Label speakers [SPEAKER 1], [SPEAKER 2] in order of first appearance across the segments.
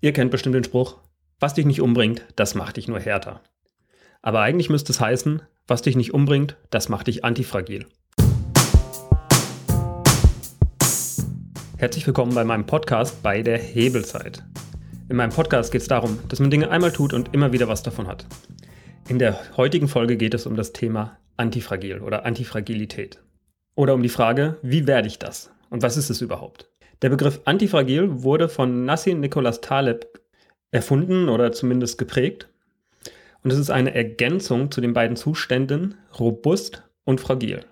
[SPEAKER 1] Ihr kennt bestimmt den Spruch, was dich nicht umbringt, das macht dich nur härter. Aber eigentlich müsste es heißen, was dich nicht umbringt, das macht dich antifragil. Herzlich willkommen bei meinem Podcast bei der Hebelzeit. In meinem Podcast geht es darum, dass man Dinge einmal tut und immer wieder was davon hat. In der heutigen Folge geht es um das Thema Antifragil oder Antifragilität. Oder um die Frage, wie werde ich das? Und was ist es überhaupt? Der Begriff Antifragil wurde von Nassim Nicholas Taleb erfunden oder zumindest geprägt. Und es ist eine Ergänzung zu den beiden Zuständen robust und fragil.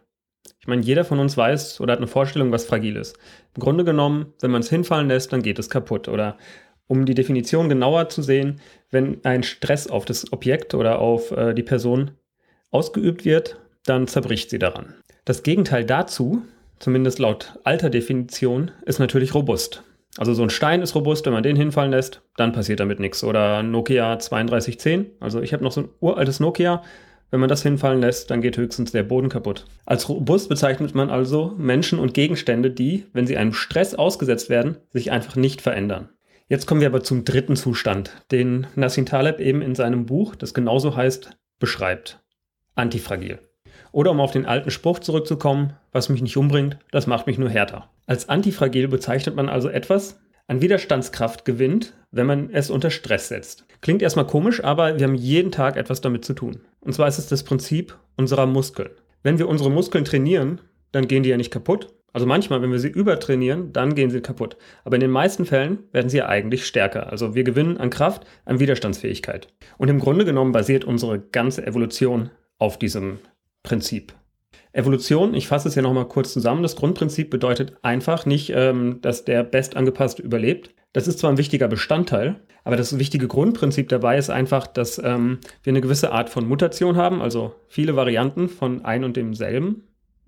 [SPEAKER 1] Ich meine, jeder von uns weiß oder hat eine Vorstellung, was fragil ist. Im Grunde genommen, wenn man es hinfallen lässt, dann geht es kaputt. Oder um die Definition genauer zu sehen, wenn ein Stress auf das Objekt oder auf äh, die Person ausgeübt wird, dann zerbricht sie daran. Das Gegenteil dazu zumindest laut alter Definition, ist natürlich robust. Also so ein Stein ist robust, wenn man den hinfallen lässt, dann passiert damit nichts. Oder Nokia 3210, also ich habe noch so ein uraltes Nokia, wenn man das hinfallen lässt, dann geht höchstens der Boden kaputt. Als robust bezeichnet man also Menschen und Gegenstände, die, wenn sie einem Stress ausgesetzt werden, sich einfach nicht verändern. Jetzt kommen wir aber zum dritten Zustand, den Nassim Taleb eben in seinem Buch, das genauso heißt, beschreibt. Antifragil. Oder um auf den alten Spruch zurückzukommen, was mich nicht umbringt, das macht mich nur härter. Als antifragil bezeichnet man also etwas, an Widerstandskraft gewinnt, wenn man es unter Stress setzt. Klingt erstmal komisch, aber wir haben jeden Tag etwas damit zu tun. Und zwar ist es das Prinzip unserer Muskeln. Wenn wir unsere Muskeln trainieren, dann gehen die ja nicht kaputt. Also manchmal, wenn wir sie übertrainieren, dann gehen sie kaputt. Aber in den meisten Fällen werden sie ja eigentlich stärker. Also wir gewinnen an Kraft, an Widerstandsfähigkeit. Und im Grunde genommen basiert unsere ganze Evolution auf diesem Prinzip. Evolution, ich fasse es ja nochmal kurz zusammen. Das Grundprinzip bedeutet einfach nicht, ähm, dass der Bestangepasste überlebt. Das ist zwar ein wichtiger Bestandteil, aber das wichtige Grundprinzip dabei ist einfach, dass ähm, wir eine gewisse Art von Mutation haben, also viele Varianten von ein und demselben.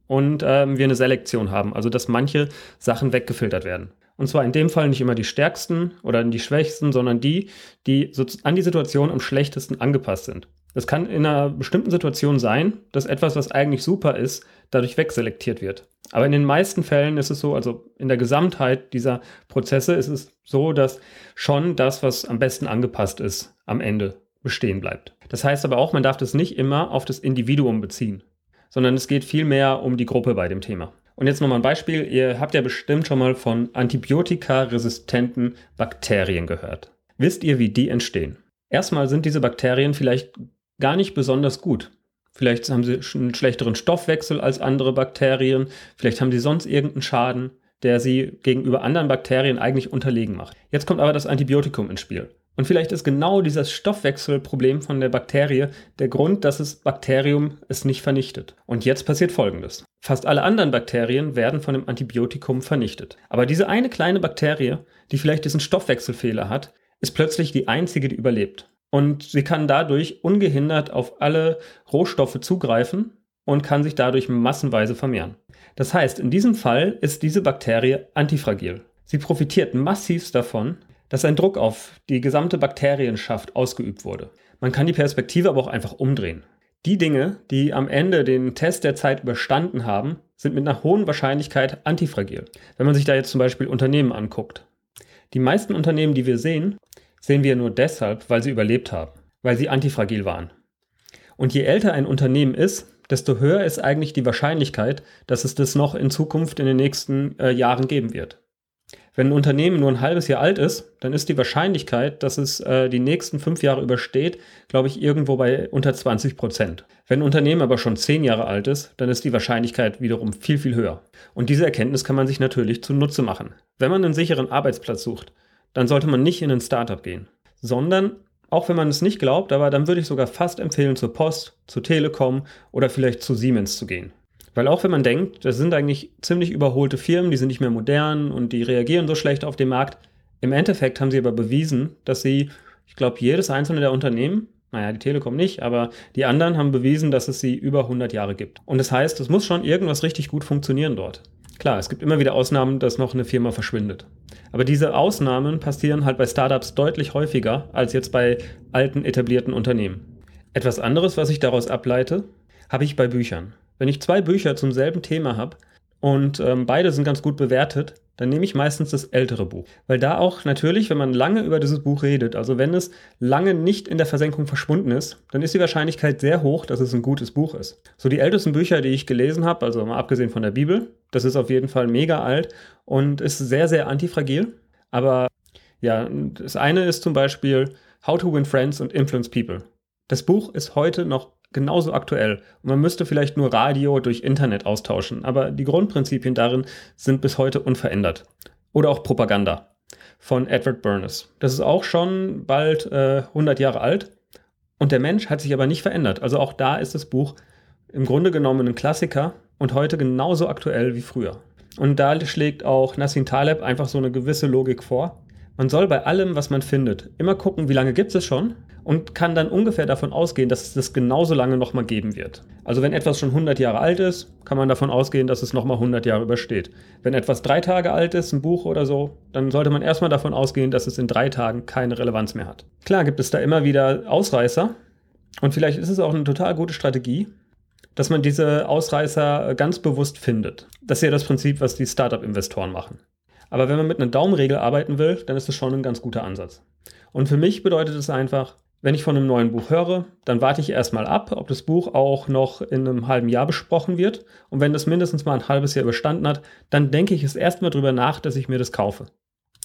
[SPEAKER 1] Und ähm, wir eine Selektion haben, also dass manche Sachen weggefiltert werden. Und zwar in dem Fall nicht immer die stärksten oder die schwächsten, sondern die, die an die Situation am schlechtesten angepasst sind. Es kann in einer bestimmten Situation sein, dass etwas, was eigentlich super ist, dadurch wegselektiert wird. Aber in den meisten Fällen ist es so, also in der Gesamtheit dieser Prozesse ist es so, dass schon das, was am besten angepasst ist, am Ende bestehen bleibt. Das heißt aber auch, man darf das nicht immer auf das Individuum beziehen, sondern es geht vielmehr um die Gruppe bei dem Thema. Und jetzt nochmal ein Beispiel. Ihr habt ja bestimmt schon mal von antibiotikaresistenten Bakterien gehört. Wisst ihr, wie die entstehen? Erstmal sind diese Bakterien vielleicht gar nicht besonders gut. Vielleicht haben sie einen schlechteren Stoffwechsel als andere Bakterien, vielleicht haben sie sonst irgendeinen Schaden, der sie gegenüber anderen Bakterien eigentlich unterlegen macht. Jetzt kommt aber das Antibiotikum ins Spiel. Und vielleicht ist genau dieses Stoffwechselproblem von der Bakterie der Grund, dass das Bakterium es nicht vernichtet. Und jetzt passiert Folgendes. Fast alle anderen Bakterien werden von dem Antibiotikum vernichtet. Aber diese eine kleine Bakterie, die vielleicht diesen Stoffwechselfehler hat, ist plötzlich die einzige, die überlebt und sie kann dadurch ungehindert auf alle Rohstoffe zugreifen und kann sich dadurch massenweise vermehren. Das heißt, in diesem Fall ist diese Bakterie antifragil. Sie profitiert massivst davon, dass ein Druck auf die gesamte Bakterienschaft ausgeübt wurde. Man kann die Perspektive aber auch einfach umdrehen. Die Dinge, die am Ende den Test der Zeit überstanden haben, sind mit einer hohen Wahrscheinlichkeit antifragil. Wenn man sich da jetzt zum Beispiel Unternehmen anguckt. Die meisten Unternehmen, die wir sehen, sehen wir nur deshalb, weil sie überlebt haben, weil sie antifragil waren. Und je älter ein Unternehmen ist, desto höher ist eigentlich die Wahrscheinlichkeit, dass es das noch in Zukunft in den nächsten äh, Jahren geben wird. Wenn ein Unternehmen nur ein halbes Jahr alt ist, dann ist die Wahrscheinlichkeit, dass es äh, die nächsten fünf Jahre übersteht, glaube ich, irgendwo bei unter 20 Prozent. Wenn ein Unternehmen aber schon zehn Jahre alt ist, dann ist die Wahrscheinlichkeit wiederum viel, viel höher. Und diese Erkenntnis kann man sich natürlich zunutze machen. Wenn man einen sicheren Arbeitsplatz sucht, dann sollte man nicht in ein Startup gehen, sondern auch wenn man es nicht glaubt, aber dann würde ich sogar fast empfehlen, zur Post, zur Telekom oder vielleicht zu Siemens zu gehen. Weil auch wenn man denkt, das sind eigentlich ziemlich überholte Firmen, die sind nicht mehr modern und die reagieren so schlecht auf den Markt, im Endeffekt haben sie aber bewiesen, dass sie, ich glaube, jedes einzelne der Unternehmen, naja, die Telekom nicht, aber die anderen haben bewiesen, dass es sie über 100 Jahre gibt. Und das heißt, es muss schon irgendwas richtig gut funktionieren dort. Klar, es gibt immer wieder Ausnahmen, dass noch eine Firma verschwindet. Aber diese Ausnahmen passieren halt bei Startups deutlich häufiger als jetzt bei alten etablierten Unternehmen. Etwas anderes, was ich daraus ableite, habe ich bei Büchern. Wenn ich zwei Bücher zum selben Thema habe und ähm, beide sind ganz gut bewertet, dann nehme ich meistens das ältere Buch. Weil da auch natürlich, wenn man lange über dieses Buch redet, also wenn es lange nicht in der Versenkung verschwunden ist, dann ist die Wahrscheinlichkeit sehr hoch, dass es ein gutes Buch ist. So die ältesten Bücher, die ich gelesen habe, also mal abgesehen von der Bibel, das ist auf jeden Fall mega alt und ist sehr, sehr antifragil. Aber ja, das eine ist zum Beispiel How to Win Friends and Influence People. Das Buch ist heute noch genauso aktuell. Und man müsste vielleicht nur Radio durch Internet austauschen, aber die Grundprinzipien darin sind bis heute unverändert. Oder auch Propaganda von Edward Bernays. Das ist auch schon bald äh, 100 Jahre alt und der Mensch hat sich aber nicht verändert. Also auch da ist das Buch im Grunde genommen ein Klassiker und heute genauso aktuell wie früher. Und da schlägt auch Nassim Taleb einfach so eine gewisse Logik vor. Man soll bei allem, was man findet, immer gucken, wie lange gibt es schon und kann dann ungefähr davon ausgehen, dass es das genauso lange nochmal geben wird. Also wenn etwas schon 100 Jahre alt ist, kann man davon ausgehen, dass es nochmal 100 Jahre übersteht. Wenn etwas drei Tage alt ist, ein Buch oder so, dann sollte man erstmal davon ausgehen, dass es in drei Tagen keine Relevanz mehr hat. Klar gibt es da immer wieder Ausreißer und vielleicht ist es auch eine total gute Strategie, dass man diese Ausreißer ganz bewusst findet. Das ist ja das Prinzip, was die Startup-Investoren machen. Aber wenn man mit einer Daumenregel arbeiten will, dann ist das schon ein ganz guter Ansatz. Und für mich bedeutet es einfach, wenn ich von einem neuen Buch höre, dann warte ich erstmal ab, ob das Buch auch noch in einem halben Jahr besprochen wird. Und wenn das mindestens mal ein halbes Jahr überstanden hat, dann denke ich es erstmal drüber nach, dass ich mir das kaufe.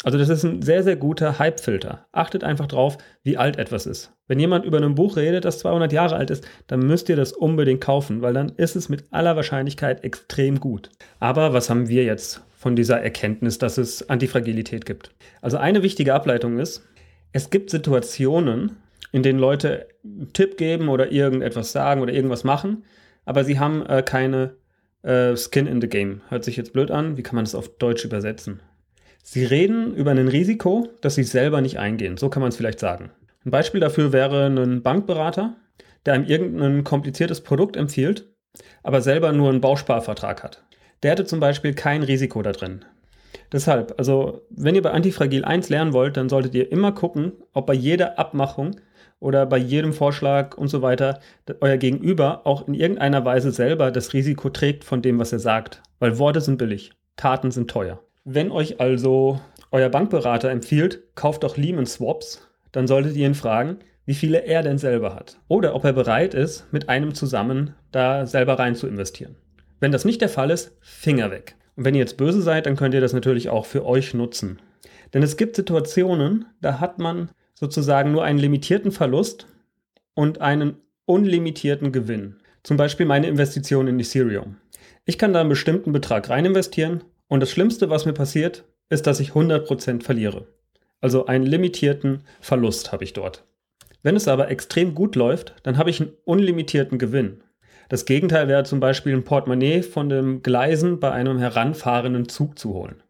[SPEAKER 1] Also das ist ein sehr, sehr guter Hype-Filter. Achtet einfach drauf, wie alt etwas ist. Wenn jemand über ein Buch redet, das 200 Jahre alt ist, dann müsst ihr das unbedingt kaufen, weil dann ist es mit aller Wahrscheinlichkeit extrem gut. Aber was haben wir jetzt von dieser Erkenntnis, dass es Antifragilität gibt? Also eine wichtige Ableitung ist, es gibt Situationen, in denen Leute einen Tipp geben oder irgendetwas sagen oder irgendwas machen, aber sie haben äh, keine äh, Skin in the Game. Hört sich jetzt blöd an. Wie kann man das auf Deutsch übersetzen? Sie reden über ein Risiko, das sie selber nicht eingehen. So kann man es vielleicht sagen. Ein Beispiel dafür wäre ein Bankberater, der einem irgendein kompliziertes Produkt empfiehlt, aber selber nur einen Bausparvertrag hat. Der hätte zum Beispiel kein Risiko da drin. Deshalb, also wenn ihr bei Antifragil 1 lernen wollt, dann solltet ihr immer gucken, ob bei jeder Abmachung oder bei jedem Vorschlag und so weiter euer Gegenüber auch in irgendeiner Weise selber das Risiko trägt von dem, was er sagt. Weil Worte sind billig, Taten sind teuer. Wenn euch also euer Bankberater empfiehlt, kauft doch Lehman Swaps, dann solltet ihr ihn fragen, wie viele er denn selber hat. Oder ob er bereit ist, mit einem zusammen da selber rein zu investieren. Wenn das nicht der Fall ist, Finger weg. Und wenn ihr jetzt böse seid, dann könnt ihr das natürlich auch für euch nutzen. Denn es gibt Situationen, da hat man sozusagen nur einen limitierten Verlust und einen unlimitierten Gewinn. Zum Beispiel meine Investition in Ethereum. Ich kann da einen bestimmten Betrag rein investieren und das Schlimmste, was mir passiert, ist, dass ich 100% verliere. Also einen limitierten Verlust habe ich dort. Wenn es aber extrem gut läuft, dann habe ich einen unlimitierten Gewinn. Das Gegenteil wäre zum Beispiel ein Portemonnaie von den Gleisen bei einem heranfahrenden Zug zu holen.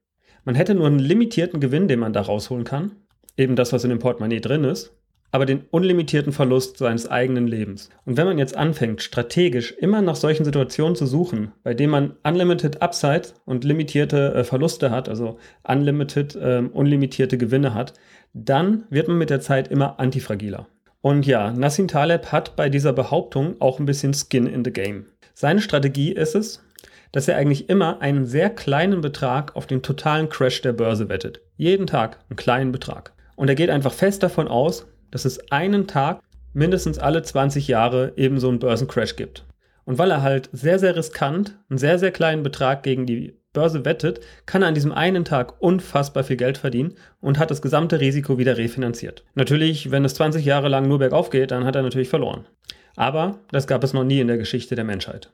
[SPEAKER 1] Man hätte nur einen limitierten Gewinn, den man da rausholen kann, eben das, was in dem Portemonnaie drin ist, aber den unlimitierten Verlust seines eigenen Lebens. Und wenn man jetzt anfängt, strategisch immer nach solchen Situationen zu suchen, bei denen man unlimited Upside und limitierte äh, Verluste hat, also unlimited, äh, unlimitierte Gewinne hat, dann wird man mit der Zeit immer antifragiler. Und ja, Nassim Taleb hat bei dieser Behauptung auch ein bisschen Skin in the Game. Seine Strategie ist es, dass er eigentlich immer einen sehr kleinen Betrag auf den totalen Crash der Börse wettet. Jeden Tag einen kleinen Betrag. Und er geht einfach fest davon aus, dass es einen Tag mindestens alle 20 Jahre eben so einen Börsencrash gibt. Und weil er halt sehr, sehr riskant einen sehr, sehr kleinen Betrag gegen die Börse wettet, kann er an diesem einen Tag unfassbar viel Geld verdienen und hat das gesamte Risiko wieder refinanziert. Natürlich, wenn es 20 Jahre lang nur bergauf geht, dann hat er natürlich verloren. Aber das gab es noch nie in der Geschichte der Menschheit.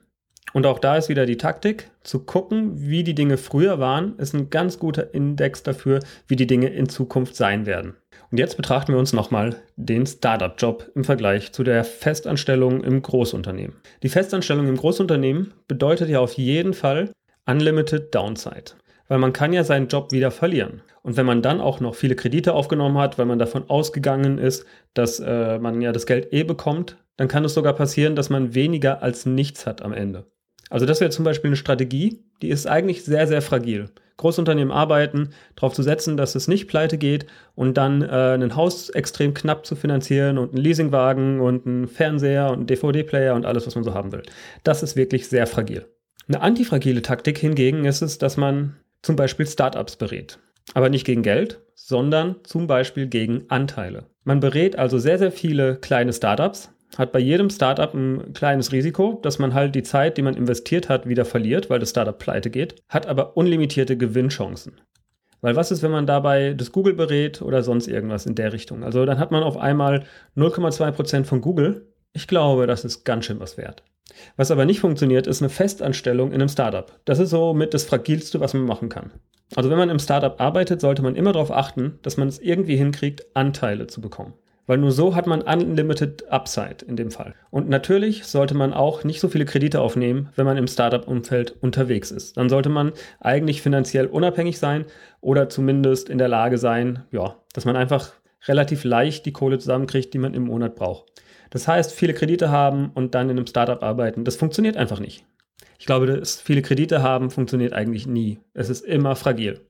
[SPEAKER 1] Und auch da ist wieder die Taktik, zu gucken, wie die Dinge früher waren, ist ein ganz guter Index dafür, wie die Dinge in Zukunft sein werden. Und jetzt betrachten wir uns nochmal den Startup-Job im Vergleich zu der Festanstellung im Großunternehmen. Die Festanstellung im Großunternehmen bedeutet ja auf jeden Fall Unlimited Downside. Weil man kann ja seinen Job wieder verlieren. Und wenn man dann auch noch viele Kredite aufgenommen hat, weil man davon ausgegangen ist, dass äh, man ja das Geld eh bekommt, dann kann es sogar passieren, dass man weniger als nichts hat am Ende. Also das wäre zum Beispiel eine Strategie, die ist eigentlich sehr, sehr fragil. Großunternehmen arbeiten, darauf zu setzen, dass es nicht pleite geht und dann äh, ein Haus extrem knapp zu finanzieren und einen Leasingwagen und einen Fernseher und einen DVD-Player und alles, was man so haben will. Das ist wirklich sehr fragil. Eine antifragile Taktik hingegen ist es, dass man zum Beispiel Startups berät. Aber nicht gegen Geld, sondern zum Beispiel gegen Anteile. Man berät also sehr, sehr viele kleine Startups, hat bei jedem Startup ein kleines Risiko, dass man halt die Zeit, die man investiert hat, wieder verliert, weil das Startup pleite geht, hat aber unlimitierte Gewinnchancen. Weil was ist, wenn man dabei das Google berät oder sonst irgendwas in der Richtung? Also dann hat man auf einmal 0,2% von Google. Ich glaube, das ist ganz schön was wert. Was aber nicht funktioniert, ist eine Festanstellung in einem Startup. Das ist so mit das Fragilste, was man machen kann. Also wenn man im Startup arbeitet, sollte man immer darauf achten, dass man es irgendwie hinkriegt, Anteile zu bekommen. Weil nur so hat man unlimited Upside in dem Fall. Und natürlich sollte man auch nicht so viele Kredite aufnehmen, wenn man im Startup-Umfeld unterwegs ist. Dann sollte man eigentlich finanziell unabhängig sein oder zumindest in der Lage sein, ja, dass man einfach relativ leicht die Kohle zusammenkriegt, die man im Monat braucht. Das heißt, viele Kredite haben und dann in einem Startup arbeiten, das funktioniert einfach nicht. Ich glaube, dass viele Kredite haben funktioniert eigentlich nie. Es ist immer fragil.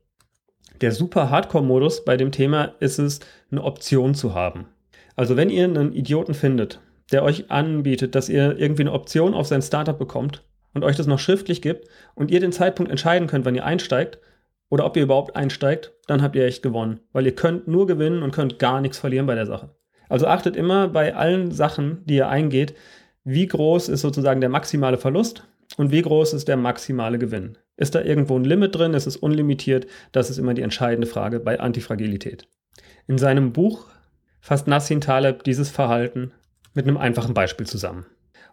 [SPEAKER 1] Der super Hardcore-Modus bei dem Thema ist es, eine Option zu haben. Also wenn ihr einen Idioten findet, der euch anbietet, dass ihr irgendwie eine Option auf sein Startup bekommt und euch das noch schriftlich gibt und ihr den Zeitpunkt entscheiden könnt, wann ihr einsteigt oder ob ihr überhaupt einsteigt, dann habt ihr echt gewonnen, weil ihr könnt nur gewinnen und könnt gar nichts verlieren bei der Sache. Also achtet immer bei allen Sachen, die ihr eingeht, wie groß ist sozusagen der maximale Verlust und wie groß ist der maximale Gewinn. Ist da irgendwo ein Limit drin? Ist es unlimitiert? Das ist immer die entscheidende Frage bei Antifragilität. In seinem Buch fasst Nassim Taleb dieses Verhalten mit einem einfachen Beispiel zusammen.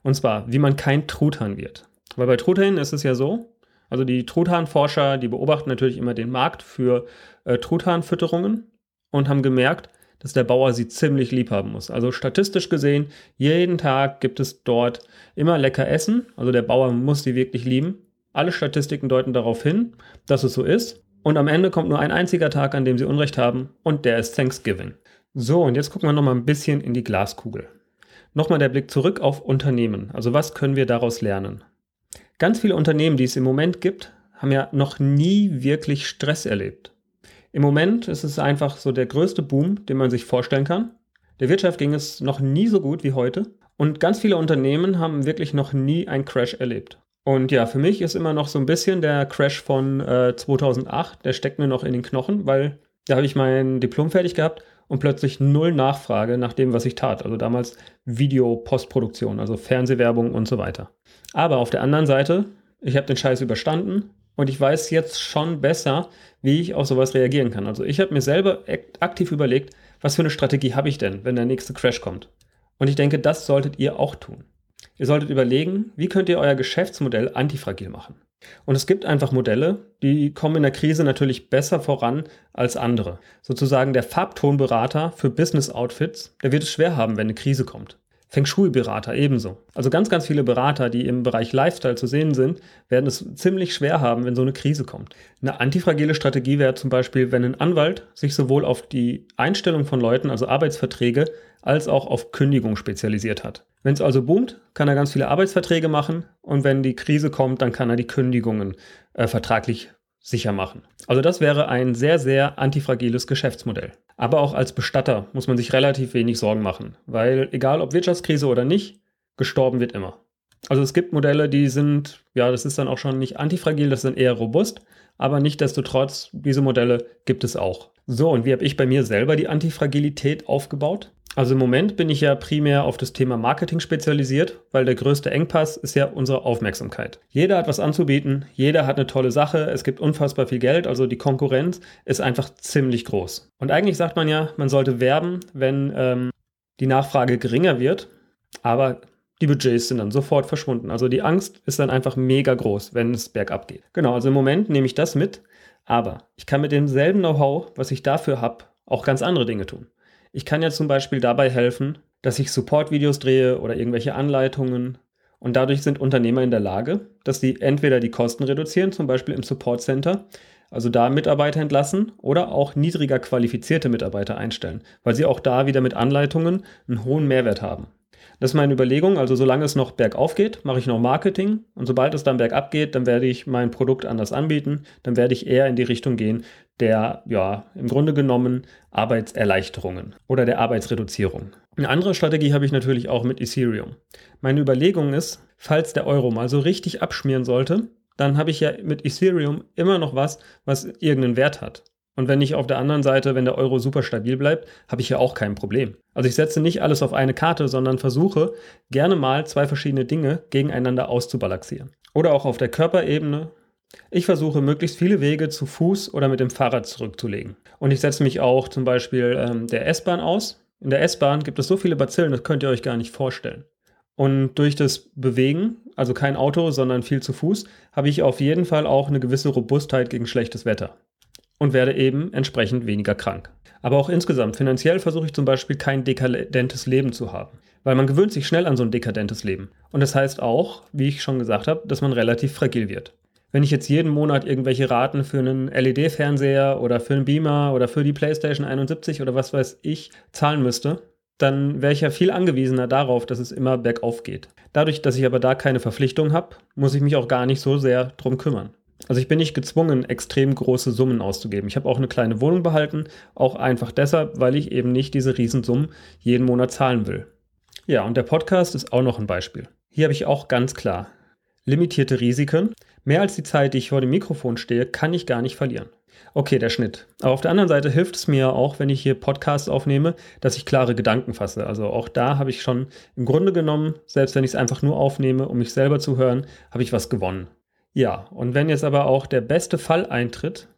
[SPEAKER 1] Und zwar, wie man kein Truthahn wird. Weil bei Truthanen ist es ja so, also die Truthahnforscher, die beobachten natürlich immer den Markt für äh, Truthahnfütterungen und haben gemerkt, dass der Bauer sie ziemlich lieb haben muss. Also statistisch gesehen, jeden Tag gibt es dort immer lecker Essen. Also der Bauer muss sie wirklich lieben. Alle Statistiken deuten darauf hin, dass es so ist. Und am Ende kommt nur ein einziger Tag, an dem sie Unrecht haben, und der ist Thanksgiving. So, und jetzt gucken wir nochmal ein bisschen in die Glaskugel. Nochmal der Blick zurück auf Unternehmen. Also was können wir daraus lernen? Ganz viele Unternehmen, die es im Moment gibt, haben ja noch nie wirklich Stress erlebt. Im Moment ist es einfach so der größte Boom, den man sich vorstellen kann. Der Wirtschaft ging es noch nie so gut wie heute. Und ganz viele Unternehmen haben wirklich noch nie einen Crash erlebt. Und ja, für mich ist immer noch so ein bisschen der Crash von äh, 2008, der steckt mir noch in den Knochen, weil da habe ich mein Diplom fertig gehabt und plötzlich null Nachfrage nach dem, was ich tat. Also damals Video-Postproduktion, also Fernsehwerbung und so weiter. Aber auf der anderen Seite, ich habe den Scheiß überstanden und ich weiß jetzt schon besser, wie ich auf sowas reagieren kann. Also ich habe mir selber aktiv überlegt, was für eine Strategie habe ich denn, wenn der nächste Crash kommt. Und ich denke, das solltet ihr auch tun. Ihr solltet überlegen, wie könnt ihr euer Geschäftsmodell antifragil machen. Und es gibt einfach Modelle, die kommen in der Krise natürlich besser voran als andere. Sozusagen der Farbtonberater für Business Outfits, der wird es schwer haben, wenn eine Krise kommt. Feng Shui-Berater ebenso. Also ganz, ganz viele Berater, die im Bereich Lifestyle zu sehen sind, werden es ziemlich schwer haben, wenn so eine Krise kommt. Eine antifragile Strategie wäre zum Beispiel, wenn ein Anwalt sich sowohl auf die Einstellung von Leuten, also Arbeitsverträge, als auch auf Kündigung spezialisiert hat. Wenn es also boomt, kann er ganz viele Arbeitsverträge machen und wenn die Krise kommt, dann kann er die Kündigungen äh, vertraglich sicher machen. Also das wäre ein sehr, sehr antifragiles Geschäftsmodell. Aber auch als Bestatter muss man sich relativ wenig Sorgen machen, weil egal ob Wirtschaftskrise oder nicht, gestorben wird immer. Also es gibt Modelle, die sind, ja, das ist dann auch schon nicht antifragil, das sind eher robust, aber nichtdestotrotz, diese Modelle gibt es auch. So, und wie habe ich bei mir selber die Antifragilität aufgebaut? Also im Moment bin ich ja primär auf das Thema Marketing spezialisiert, weil der größte Engpass ist ja unsere Aufmerksamkeit. Jeder hat was anzubieten, jeder hat eine tolle Sache, es gibt unfassbar viel Geld, also die Konkurrenz ist einfach ziemlich groß. Und eigentlich sagt man ja, man sollte werben, wenn ähm, die Nachfrage geringer wird, aber die Budgets sind dann sofort verschwunden. Also die Angst ist dann einfach mega groß, wenn es bergab geht. Genau, also im Moment nehme ich das mit, aber ich kann mit demselben Know-how, was ich dafür habe, auch ganz andere Dinge tun. Ich kann ja zum Beispiel dabei helfen, dass ich Support-Videos drehe oder irgendwelche Anleitungen. Und dadurch sind Unternehmer in der Lage, dass sie entweder die Kosten reduzieren, zum Beispiel im Support Center, also da Mitarbeiter entlassen oder auch niedriger qualifizierte Mitarbeiter einstellen, weil sie auch da wieder mit Anleitungen einen hohen Mehrwert haben. Das ist meine Überlegung. Also solange es noch bergauf geht, mache ich noch Marketing. Und sobald es dann bergab geht, dann werde ich mein Produkt anders anbieten. Dann werde ich eher in die Richtung gehen der, ja, im Grunde genommen Arbeitserleichterungen oder der Arbeitsreduzierung. Eine andere Strategie habe ich natürlich auch mit Ethereum. Meine Überlegung ist, falls der Euro mal so richtig abschmieren sollte, dann habe ich ja mit Ethereum immer noch was, was irgendeinen Wert hat. Und wenn ich auf der anderen Seite, wenn der Euro super stabil bleibt, habe ich ja auch kein Problem. Also ich setze nicht alles auf eine Karte, sondern versuche gerne mal zwei verschiedene Dinge gegeneinander auszubalancieren. Oder auch auf der Körperebene. Ich versuche möglichst viele Wege zu Fuß oder mit dem Fahrrad zurückzulegen. Und ich setze mich auch zum Beispiel ähm, der S-Bahn aus. In der S-Bahn gibt es so viele Bazillen, das könnt ihr euch gar nicht vorstellen. Und durch das Bewegen, also kein Auto, sondern viel zu Fuß, habe ich auf jeden Fall auch eine gewisse Robustheit gegen schlechtes Wetter und werde eben entsprechend weniger krank. Aber auch insgesamt, finanziell versuche ich zum Beispiel kein dekadentes Leben zu haben. Weil man gewöhnt sich schnell an so ein dekadentes Leben. Und das heißt auch, wie ich schon gesagt habe, dass man relativ fragil wird. Wenn ich jetzt jeden Monat irgendwelche Raten für einen LED-Fernseher oder für einen Beamer oder für die PlayStation 71 oder was weiß ich zahlen müsste, dann wäre ich ja viel angewiesener darauf, dass es immer bergauf geht. Dadurch, dass ich aber da keine Verpflichtung habe, muss ich mich auch gar nicht so sehr drum kümmern. Also ich bin nicht gezwungen, extrem große Summen auszugeben. Ich habe auch eine kleine Wohnung behalten, auch einfach deshalb, weil ich eben nicht diese Riesensummen jeden Monat zahlen will. Ja, und der Podcast ist auch noch ein Beispiel. Hier habe ich auch ganz klar limitierte Risiken. Mehr als die Zeit, die ich vor dem Mikrofon stehe, kann ich gar nicht verlieren. Okay, der Schnitt. Aber auf der anderen Seite hilft es mir auch, wenn ich hier Podcasts aufnehme, dass ich klare Gedanken fasse. Also auch da habe ich schon im Grunde genommen, selbst wenn ich es einfach nur aufnehme, um mich selber zu hören, habe ich was gewonnen. Ja, und wenn jetzt aber auch der beste Fall eintritt,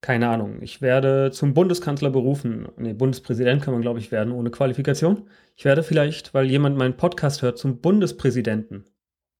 [SPEAKER 1] keine Ahnung, ich werde zum Bundeskanzler berufen, nee, Bundespräsident kann man, glaube ich, werden ohne Qualifikation. Ich werde vielleicht, weil jemand meinen Podcast hört, zum Bundespräsidenten.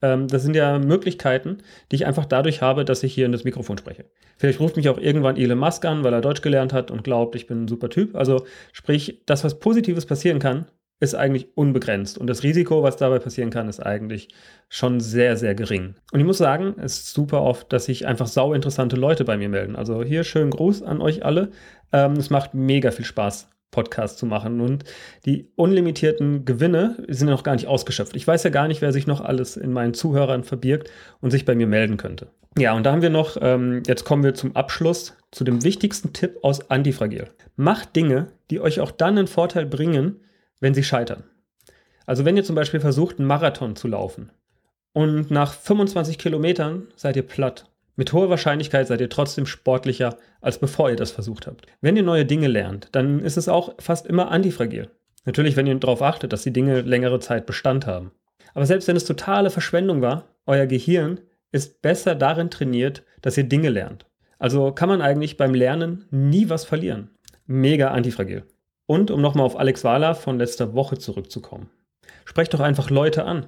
[SPEAKER 1] Ähm, das sind ja Möglichkeiten, die ich einfach dadurch habe, dass ich hier in das Mikrofon spreche. Vielleicht ruft mich auch irgendwann Elon Musk an, weil er Deutsch gelernt hat und glaubt, ich bin ein super Typ. Also sprich, das, was Positives passieren kann, ist eigentlich unbegrenzt. Und das Risiko, was dabei passieren kann, ist eigentlich schon sehr, sehr gering. Und ich muss sagen, es ist super oft, dass sich einfach sau interessante Leute bei mir melden. Also hier schönen Gruß an euch alle. Ähm, es macht mega viel Spaß, Podcast zu machen. Und die unlimitierten Gewinne sind noch gar nicht ausgeschöpft. Ich weiß ja gar nicht, wer sich noch alles in meinen Zuhörern verbirgt und sich bei mir melden könnte. Ja, und da haben wir noch, ähm, jetzt kommen wir zum Abschluss, zu dem wichtigsten Tipp aus Antifragil. Macht Dinge, die euch auch dann einen Vorteil bringen, wenn sie scheitern. Also wenn ihr zum Beispiel versucht, einen Marathon zu laufen und nach 25 Kilometern seid ihr platt. Mit hoher Wahrscheinlichkeit seid ihr trotzdem sportlicher, als bevor ihr das versucht habt. Wenn ihr neue Dinge lernt, dann ist es auch fast immer antifragil. Natürlich, wenn ihr darauf achtet, dass die Dinge längere Zeit Bestand haben. Aber selbst wenn es totale Verschwendung war, euer Gehirn ist besser darin trainiert, dass ihr Dinge lernt. Also kann man eigentlich beim Lernen nie was verlieren. Mega antifragil. Und um nochmal auf Alex Wahler von letzter Woche zurückzukommen. Sprecht doch einfach Leute an.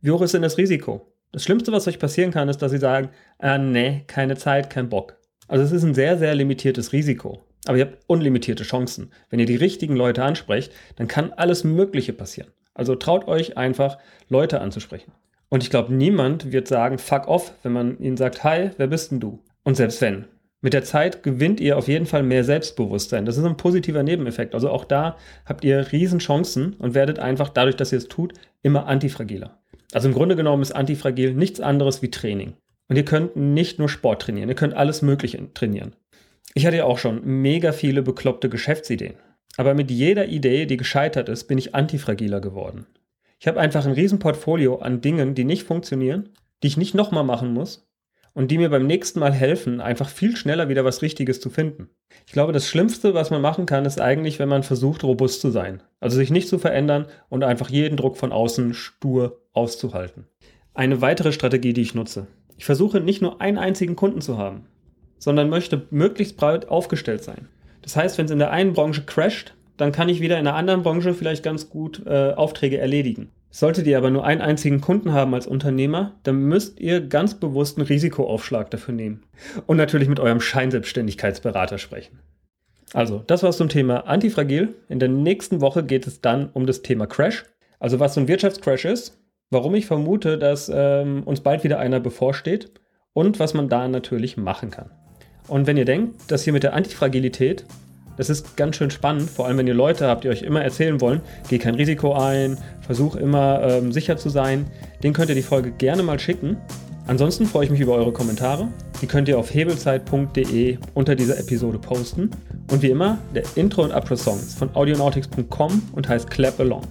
[SPEAKER 1] Wie hoch ist denn das Risiko? Das Schlimmste, was euch passieren kann, ist, dass sie sagen, ah, nee, keine Zeit, kein Bock. Also es ist ein sehr, sehr limitiertes Risiko. Aber ihr habt unlimitierte Chancen. Wenn ihr die richtigen Leute ansprecht, dann kann alles Mögliche passieren. Also traut euch einfach, Leute anzusprechen. Und ich glaube, niemand wird sagen, fuck off, wenn man ihnen sagt, hi, wer bist denn du? Und selbst wenn, mit der Zeit gewinnt ihr auf jeden Fall mehr Selbstbewusstsein. Das ist ein positiver Nebeneffekt. Also auch da habt ihr Riesenchancen und werdet einfach dadurch, dass ihr es tut, immer antifragiler. Also im Grunde genommen ist antifragil nichts anderes wie Training. Und ihr könnt nicht nur Sport trainieren, ihr könnt alles Mögliche trainieren. Ich hatte ja auch schon mega viele bekloppte Geschäftsideen. Aber mit jeder Idee, die gescheitert ist, bin ich antifragiler geworden. Ich habe einfach ein Riesenportfolio an Dingen, die nicht funktionieren, die ich nicht nochmal machen muss und die mir beim nächsten Mal helfen, einfach viel schneller wieder was Richtiges zu finden. Ich glaube, das Schlimmste, was man machen kann, ist eigentlich, wenn man versucht, robust zu sein. Also sich nicht zu verändern und einfach jeden Druck von außen stur auszuhalten. Eine weitere Strategie, die ich nutze. Ich versuche nicht nur einen einzigen Kunden zu haben, sondern möchte möglichst breit aufgestellt sein. Das heißt, wenn es in der einen Branche crasht, dann kann ich wieder in der anderen Branche vielleicht ganz gut äh, Aufträge erledigen. Solltet ihr aber nur einen einzigen Kunden haben als Unternehmer, dann müsst ihr ganz bewusst einen Risikoaufschlag dafür nehmen. Und natürlich mit eurem Scheinselbstständigkeitsberater sprechen. Also, das war's zum Thema Antifragil. In der nächsten Woche geht es dann um das Thema Crash. Also, was so ein Wirtschaftscrash ist, warum ich vermute, dass ähm, uns bald wieder einer bevorsteht und was man da natürlich machen kann. Und wenn ihr denkt, dass hier mit der Antifragilität das ist ganz schön spannend, vor allem wenn ihr Leute habt, die euch immer erzählen wollen, geh kein Risiko ein, versuch immer ähm, sicher zu sein. Den könnt ihr die Folge gerne mal schicken. Ansonsten freue ich mich über eure Kommentare. Die könnt ihr auf hebelzeit.de unter dieser Episode posten. Und wie immer, der Intro- und Abschlusssong ist von audionautics.com und heißt Clap Along.